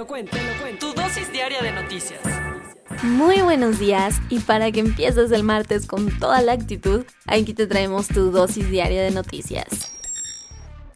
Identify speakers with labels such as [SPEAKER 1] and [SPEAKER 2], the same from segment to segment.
[SPEAKER 1] Te lo cuento, te lo cuento. Tu dosis diaria de noticias.
[SPEAKER 2] Muy buenos días y para que empieces el martes con toda la actitud, aquí te traemos tu dosis diaria de noticias.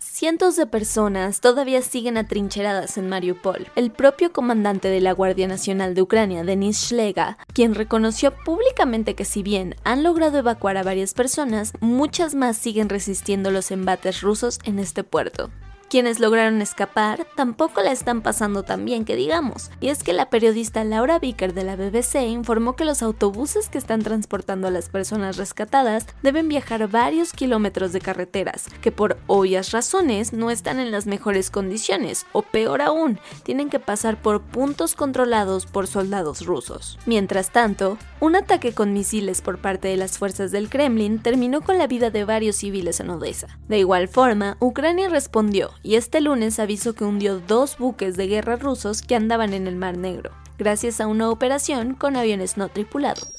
[SPEAKER 2] Cientos de personas todavía siguen atrincheradas en Mariupol. El propio comandante de la Guardia Nacional de Ucrania, Denis Shlega, quien reconoció públicamente que si bien han logrado evacuar a varias personas, muchas más siguen resistiendo los embates rusos en este puerto. Quienes lograron escapar tampoco la están pasando tan bien que digamos, y es que la periodista Laura Vicker de la BBC informó que los autobuses que están transportando a las personas rescatadas deben viajar varios kilómetros de carreteras, que por obvias razones no están en las mejores condiciones, o peor aún, tienen que pasar por puntos controlados por soldados rusos. Mientras tanto, un ataque con misiles por parte de las fuerzas del Kremlin terminó con la vida de varios civiles en Odessa. De igual forma, Ucrania respondió y este lunes avisó que hundió dos buques de guerra rusos que andaban en el Mar Negro, gracias a una operación con aviones no tripulados.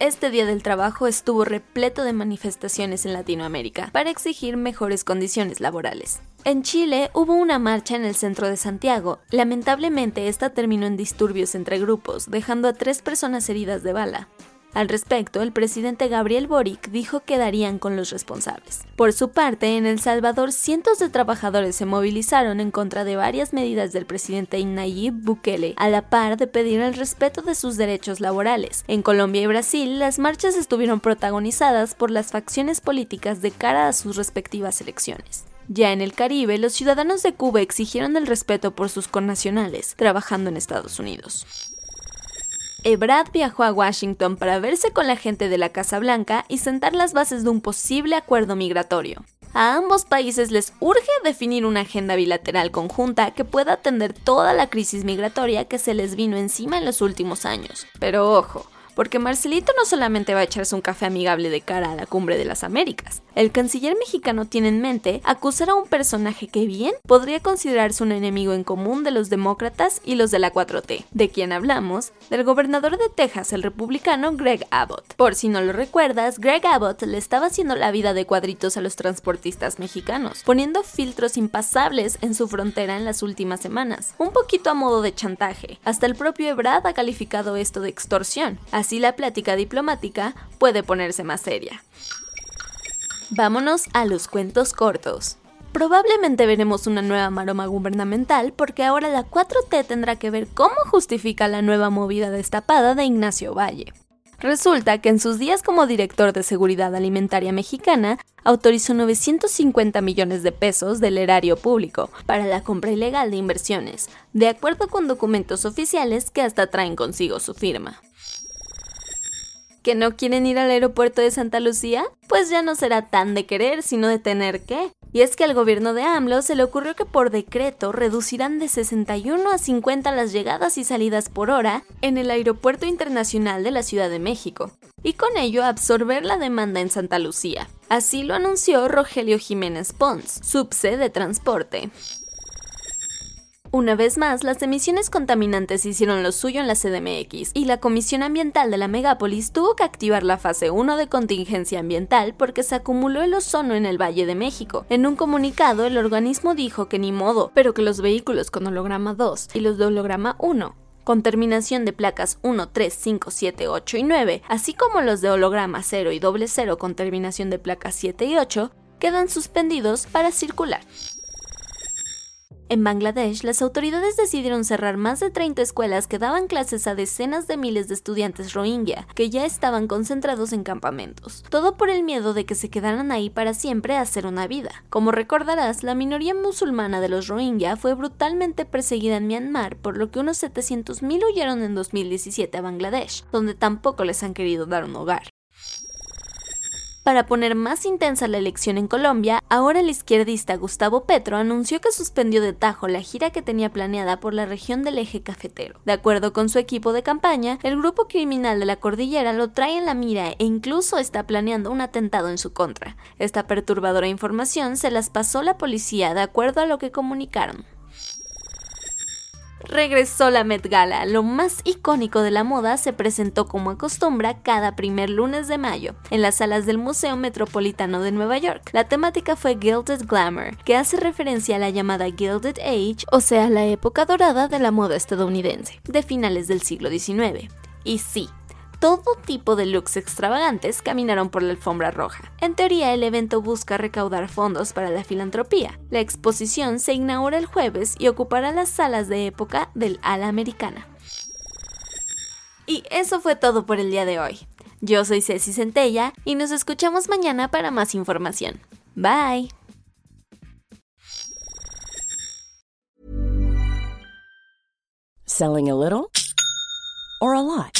[SPEAKER 2] Este Día del Trabajo estuvo repleto de manifestaciones en Latinoamérica para exigir mejores condiciones laborales. En Chile hubo una marcha en el centro de Santiago. Lamentablemente esta terminó en disturbios entre grupos, dejando a tres personas heridas de bala. Al respecto, el presidente Gabriel Boric dijo que darían con los responsables. Por su parte, en El Salvador, cientos de trabajadores se movilizaron en contra de varias medidas del presidente Nayib Bukele, a la par de pedir el respeto de sus derechos laborales. En Colombia y Brasil, las marchas estuvieron protagonizadas por las facciones políticas de cara a sus respectivas elecciones. Ya en el Caribe, los ciudadanos de Cuba exigieron el respeto por sus connacionales, trabajando en Estados Unidos. Ebrard viajó a Washington para verse con la gente de la Casa Blanca y sentar las bases de un posible acuerdo migratorio. A ambos países les urge definir una agenda bilateral conjunta que pueda atender toda la crisis migratoria que se les vino encima en los últimos años. Pero ojo, porque Marcelito no solamente va a echarse un café amigable de cara a la cumbre de las Américas. El canciller mexicano tiene en mente acusar a un personaje que bien podría considerarse un enemigo en común de los demócratas y los de la 4T. ¿De quien hablamos? Del gobernador de Texas, el republicano Greg Abbott. Por si no lo recuerdas, Greg Abbott le estaba haciendo la vida de cuadritos a los transportistas mexicanos, poniendo filtros impasables en su frontera en las últimas semanas, un poquito a modo de chantaje. Hasta el propio Ebrard ha calificado esto de extorsión. Así la plática diplomática puede ponerse más seria. Vámonos a los cuentos cortos. Probablemente veremos una nueva maroma gubernamental porque ahora la 4T tendrá que ver cómo justifica la nueva movida destapada de Ignacio Valle. Resulta que en sus días como director de Seguridad Alimentaria Mexicana, autorizó 950 millones de pesos del erario público para la compra ilegal de inversiones, de acuerdo con documentos oficiales que hasta traen consigo su firma que no quieren ir al aeropuerto de Santa Lucía, pues ya no será tan de querer, sino de tener que. Y es que al gobierno de AMLO se le ocurrió que por decreto reducirán de 61 a 50 las llegadas y salidas por hora en el Aeropuerto Internacional de la Ciudad de México, y con ello absorber la demanda en Santa Lucía. Así lo anunció Rogelio Jiménez Pons, subse de transporte. Una vez más, las emisiones contaminantes hicieron lo suyo en la CDMX y la Comisión Ambiental de la Megápolis tuvo que activar la fase 1 de contingencia ambiental porque se acumuló el ozono en el Valle de México. En un comunicado, el organismo dijo que ni modo, pero que los vehículos con holograma 2 y los de holograma 1 con terminación de placas 1, 3, 5, 7, 8 y 9, así como los de holograma 0 y doble 0 con terminación de placas 7 y 8, quedan suspendidos para circular. En Bangladesh, las autoridades decidieron cerrar más de 30 escuelas que daban clases a decenas de miles de estudiantes rohingya, que ya estaban concentrados en campamentos. Todo por el miedo de que se quedaran ahí para siempre a hacer una vida. Como recordarás, la minoría musulmana de los rohingya fue brutalmente perseguida en Myanmar, por lo que unos 700.000 huyeron en 2017 a Bangladesh, donde tampoco les han querido dar un hogar. Para poner más intensa la elección en Colombia, ahora el izquierdista Gustavo Petro anunció que suspendió de tajo la gira que tenía planeada por la región del eje cafetero. De acuerdo con su equipo de campaña, el grupo criminal de la cordillera lo trae en la mira e incluso está planeando un atentado en su contra. Esta perturbadora información se las pasó la policía de acuerdo a lo que comunicaron regresó la Met Gala. Lo más icónico de la moda se presentó como acostumbra cada primer lunes de mayo en las salas del Museo Metropolitano de Nueva York. La temática fue Gilded Glamour, que hace referencia a la llamada Gilded Age, o sea, la época dorada de la moda estadounidense, de finales del siglo XIX. Y sí, todo tipo de looks extravagantes caminaron por la alfombra roja. En teoría, el evento busca recaudar fondos para la filantropía. La exposición se inaugura el jueves y ocupará las salas de época del ala americana. Y eso fue todo por el día de hoy. Yo soy Ceci Centella y nos escuchamos mañana para más información. Bye.
[SPEAKER 3] Selling a little or a lot?